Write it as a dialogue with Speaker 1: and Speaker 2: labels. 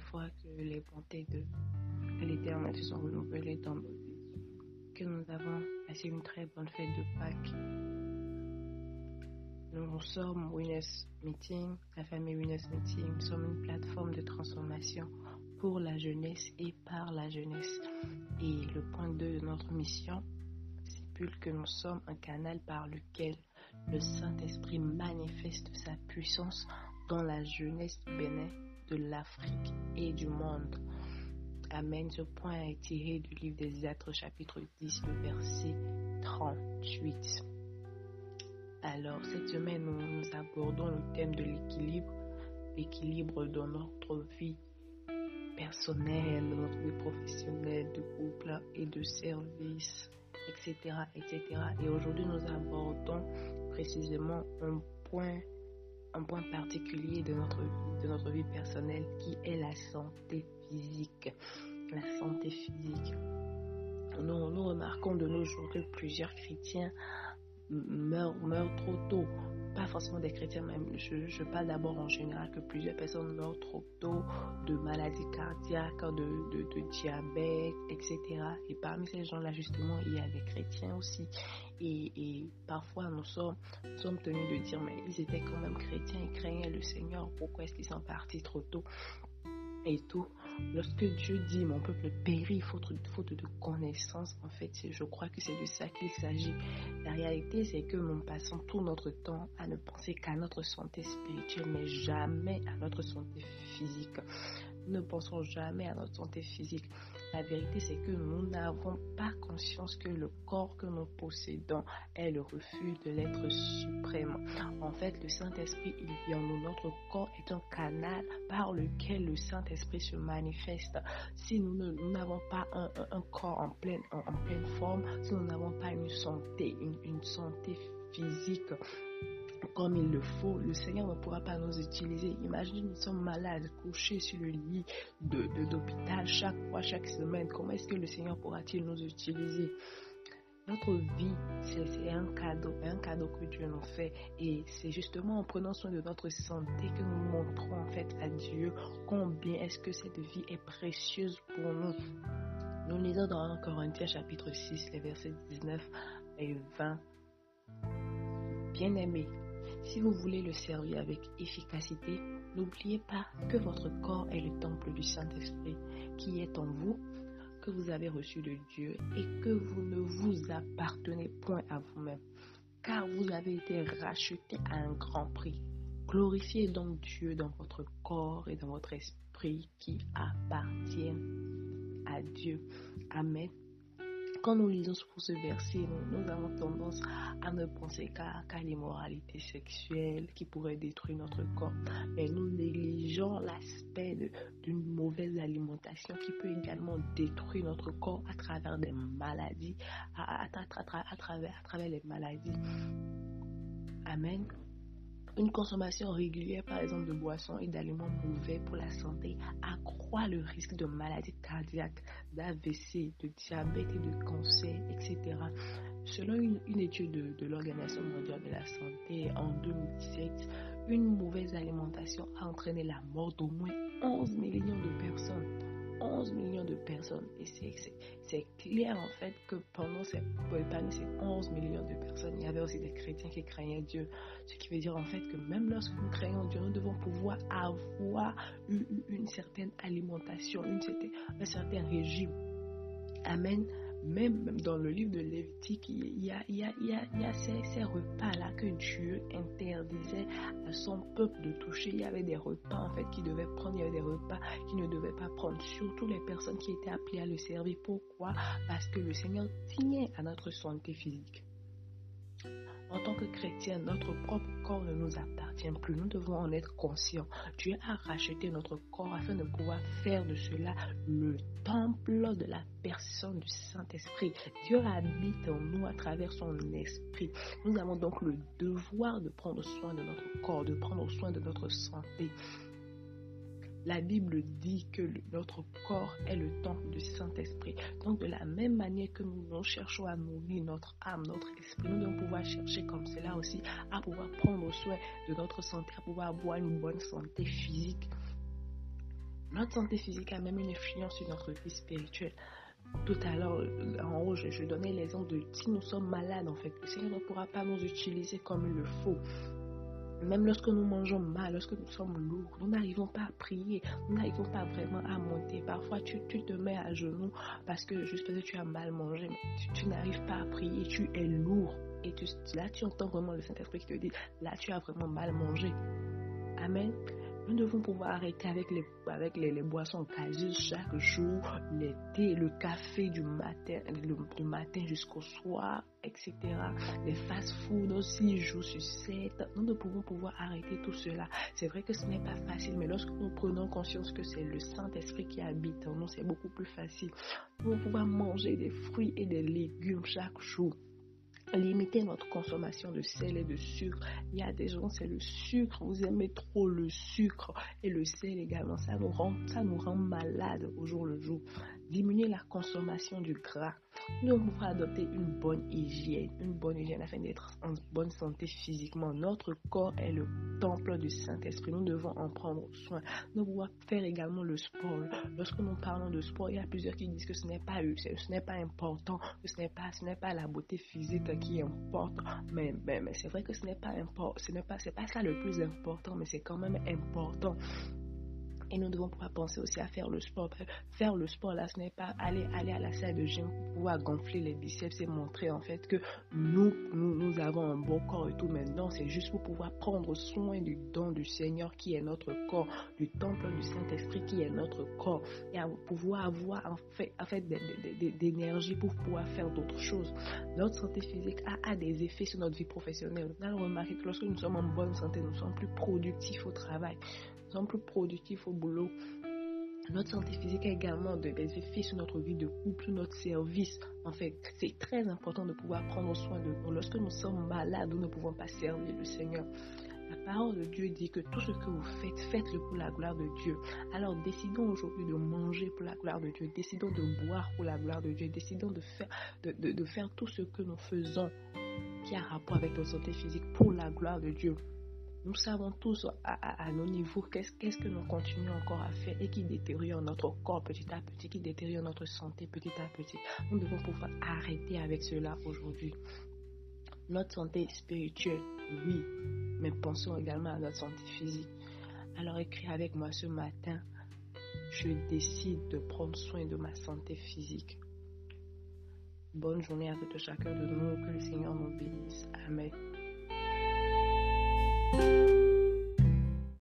Speaker 1: fois que les bontés de l'Éternel se sont renouvelées dans nos vies, que nous avons passé une très bonne fête de Pâques. Nous sommes Winners Meeting, la famille Winners Meeting. Nous sommes une plateforme de transformation pour la jeunesse et par la jeunesse. Et le point 2 de notre mission stipule que nous sommes un canal par lequel le Saint-Esprit manifeste sa puissance dans la jeunesse du Bénin, de l'Afrique et du monde. Amen. Ce point est tiré du livre des Êtres, chapitre 10, le verset 38. Alors, cette semaine, nous, abordons le thème de l'équilibre, l'équilibre dans notre vie personnelle, notre vie professionnelle, de couple et de service, etc., etc. Et aujourd'hui, nous abordons précisément un point un point particulier de notre, de notre vie personnelle qui est la santé physique. La santé physique. Nous, nous remarquons de nos jours que plusieurs chrétiens meurent, meurent trop tôt pas forcément des chrétiens, même je, je parle d'abord en général que plusieurs personnes meurent trop tôt de maladies cardiaques, de, de, diabète, etc. Et parmi ces gens-là, justement, il y a des chrétiens aussi. Et, et parfois, nous sommes, nous sommes tenus de dire, mais ils étaient quand même chrétiens, ils craignaient le Seigneur, pourquoi est-ce qu'ils sont partis trop tôt et tout? Lorsque Dieu dit mon peuple périt faute, de connaissance, en fait, je crois que c'est de ça qu'il s'agit. La réalité, c'est que nous passons tout notre temps à ne penser qu'à notre santé spirituelle, mais jamais à notre santé physique. Nous ne pensons jamais à notre santé physique. La vérité, c'est que nous n'avons pas conscience que le corps que nous possédons est le refus de l'être suprême. En fait, le Saint-Esprit, il vit en nous. Notre corps est un canal par lequel le Saint-Esprit se manifeste. Si nous n'avons pas un, corps en pleine, forme, si nous n'avons pas une santé, une santé physique, comme il le faut, le Seigneur ne pourra pas nous utiliser. Imaginez, nous sommes malades, couchés sur le lit de, d'hôpital chaque fois, chaque semaine. Comment est-ce que le Seigneur pourra-t-il nous utiliser? Notre vie, c'est un cadeau, un cadeau que Dieu nous fait. Et c'est justement en prenant soin de notre santé que nous montrons en fait à Dieu combien est-ce que cette vie est précieuse pour nous. Nous lisons dans 1 Corinthiens chapitre 6, les versets 19 et 20. Bien-aimés, si vous voulez le servir avec efficacité, n'oubliez pas que votre corps est le temple du Saint-Esprit qui est en vous, que vous avez reçu de Dieu et que vous ne vous appartenez point à vous-même, car vous avez été racheté à un grand prix. Glorifiez donc Dieu dans votre corps et dans votre esprit qui appartiennent à Dieu. Amen. Quand nous lisons pour ce verset, nous, avons tendance à ne penser qu'à l'immoralité sexuelle qui pourrait détruire notre corps. Mais nous négligeons l'aspect d'une mauvaise alimentation qui peut également détruire notre corps à travers des travers les maladies. Amen. Une consommation régulière, par exemple, de boissons et d'aliments mauvais pour la santé accroît le risque de maladies cardiaques, d'AVC, de diabète et de cancer, etc. Selon une, étude de, de l'Organisation mondiale de la santé en 2017, une mauvaise alimentation a entraîné la mort d'au moins 11 millions de personnes. 11 millions de personnes. Et c'est clair en fait que pendant ces, ces 11 millions de personnes, il y avait aussi des chrétiens qui craignaient Dieu. Ce qui veut dire en fait que même lorsque nous craignons Dieu, nous devons pouvoir avoir une, une certaine alimentation, une un certain régime. Amen même dans le livre de Lévitique, il y a, ces, repas-là que Dieu interdisait à son peuple de toucher. Il y avait des repas en fait qui devaient prendre, il y avait des repas qui ne devaient pas prendre, surtout les personnes qui étaient appelées à le servir. Pourquoi? Parce que le Seigneur tient à notre santé physique. En tant que chrétien, notre propre corps ne nous appartient plus. Nous devons en être conscients. Dieu a racheté notre corps afin de pouvoir faire de cela le temple de la personne du Saint-Esprit. Dieu habite en nous à travers son esprit. Nous avons donc le devoir de prendre soin de notre corps, de prendre soin de notre santé. La Bible dit que notre corps est le temple du Saint-Esprit. Donc de la même manière que nous, cherchons à nourrir notre âme, notre esprit, nous devons pouvoir chercher comme cela aussi à pouvoir prendre soin de notre santé, à pouvoir avoir une bonne santé physique. Notre santé physique a même une influence sur notre vie spirituelle. Tout à l'heure, en haut, je, je donnais l'exemple de si nous sommes malades, en fait, le Seigneur ne pourra pas nous utiliser comme il le faut. Même lorsque nous mangeons mal, lorsque nous sommes lourds, nous n'arrivons pas à prier, nous n'arrivons pas vraiment à monter. Parfois, tu, te mets à genoux parce que juste parce que tu as mal mangé, mais tu, n'arrives pas à prier, tu es lourd. Et là, tu entends vraiment le Saint-Esprit qui te dit, là, tu as vraiment mal mangé. Amen. Nous devons pouvoir arrêter avec les, avec les, boissons gazeuses chaque jour, les thés, le café du matin, du matin jusqu'au soir, etc. Les fast-food aussi, jour sur 7. Nous ne pouvons pouvoir arrêter tout cela. C'est vrai que ce n'est pas facile, mais lorsque nous prenons conscience que c'est le Saint-Esprit qui habite en nous, c'est beaucoup plus facile. Nous pouvons pouvoir manger des fruits et des légumes chaque jour limiter notre consommation de sel et de sucre. Il y a des gens, c'est le sucre, vous aimez trop le sucre et le sel également. Ça nous rend, ça nous rend malade au jour le jour. Diminuer la consommation du gras. Nous devons adopter une bonne hygiène, une bonne hygiène afin d'être en bonne santé physiquement. Notre corps est le temple du Saint-Esprit. Nous devons en prendre soin. Nous devons faire également le sport. Lorsque nous parlons de sport, il y a plusieurs qui disent que ce n'est pas ce n'est pas important, que ce n'est pas, la beauté physique qui importe. Mais, c'est vrai que ce n'est pas important, ce n'est pas ça le plus important, mais c'est quand même important. Et nous devons pouvoir penser aussi à faire le sport. Faire le sport, là, ce n'est pas aller, aller à la salle de gym pour pouvoir gonfler les biceps et montrer en fait que nous, nous, nous avons un bon corps et tout. Maintenant, c'est juste pour pouvoir prendre soin du don du Seigneur qui est notre corps, du temple du Saint-Esprit qui est notre corps. Et à pouvoir avoir en fait, en fait d'énergie pour pouvoir faire d'autres choses. Notre santé physique a, a, des effets sur notre vie professionnelle. Nous allons remarquer que lorsque nous sommes en bonne santé, nous sommes plus productifs au travail sommes plus productifs au boulot. Notre santé physique a également des effets sur notre vie de couple, notre service. En fait, c'est très important de pouvoir prendre soin de nous. Lorsque nous sommes malades, nous ne pouvons pas servir le Seigneur. La parole de Dieu dit que tout ce que vous faites, faites-le pour la gloire de Dieu. Alors décidons aujourd'hui de manger pour la gloire de Dieu. Décidons de boire pour la gloire de Dieu. Décidons de faire, de, de faire tout ce que nous faisons qui a rapport avec notre santé physique pour la gloire de Dieu. Nous savons tous à, nos niveaux qu'est-ce que nous continuons encore à faire et qui détériore notre corps petit à petit, qui détériore notre santé petit à petit. Nous devons pouvoir arrêter avec cela aujourd'hui. Notre santé spirituelle, oui, mais pensons également à notre santé physique. Alors écris avec moi ce matin, je décide de prendre soin de ma santé physique. Bonne journée à tout chacun de nous, que le Seigneur nous bénisse. Amen. Música